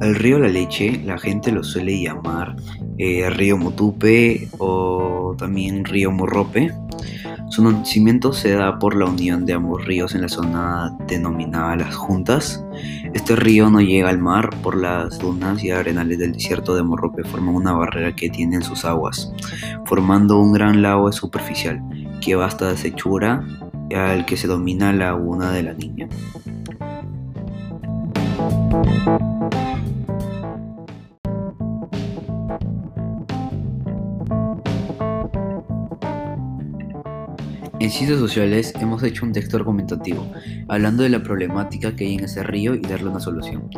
El río La Leche, la gente lo suele llamar eh, río Motupe o también río Morrope. Su nacimiento se da por la unión de ambos ríos en la zona denominada Las Juntas. Este río no llega al mar por las dunas y arenales del desierto de Morrope forman una barrera que tiene en sus aguas, formando un gran lago superficial que va hasta Sechura, al que se domina la Laguna de la Niña. En Ciencias Sociales hemos hecho un texto argumentativo, hablando de la problemática que hay en ese río y darle una solución,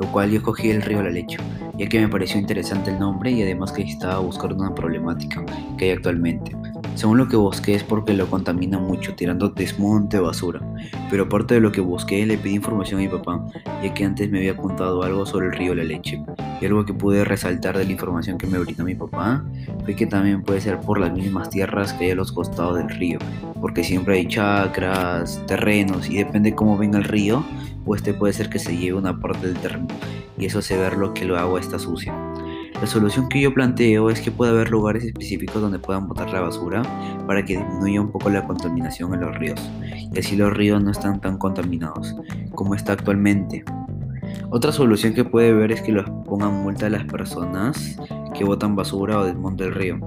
lo cual yo escogí el río La Leche, ya que me pareció interesante el nombre y además que estaba buscando una problemática que hay actualmente. Según lo que busqué es porque lo contamina mucho, tirando desmonte basura. Pero aparte de lo que busqué, le pedí información a mi papá, ya que antes me había contado algo sobre el río La Leche. Y algo que pude resaltar de la información que me brindó mi papá fue que también puede ser por las mismas tierras que hay a los costados del río, porque siempre hay chacras, terrenos, y depende cómo venga el río, pues este puede ser que se lleve una parte del terreno, y eso hace ver lo que el agua está sucia. La solución que yo planteo es que pueda haber lugares específicos donde puedan botar la basura para que disminuya un poco la contaminación en los ríos y así los ríos no están tan contaminados como está actualmente. Otra solución que puede ver es que los pongan multa a las personas que botan basura o desmonten el río.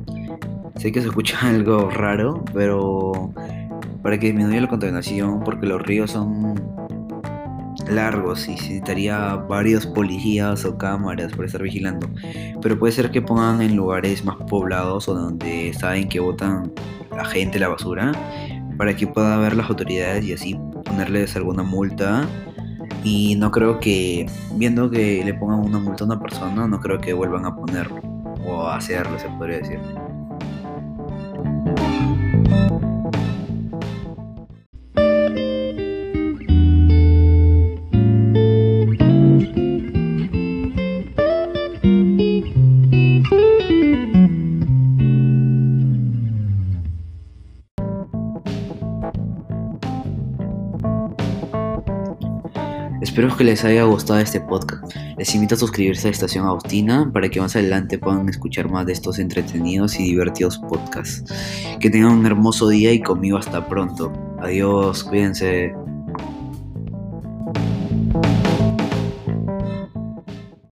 Sé que se escucha algo raro, pero para que disminuya la contaminación, porque los ríos son largos y necesitaría varios policías o cámaras para estar vigilando. Pero puede ser que pongan en lugares más poblados o donde saben que botan la gente la basura para que pueda ver las autoridades y así ponerles alguna multa. Y no creo que, viendo que le pongan una multa a una persona, no creo que vuelvan a ponerlo o a hacerlo, se podría decir. Espero que les haya gustado este podcast. Les invito a suscribirse a Estación Agustina para que más adelante puedan escuchar más de estos entretenidos y divertidos podcasts. Que tengan un hermoso día y conmigo hasta pronto. Adiós, cuídense.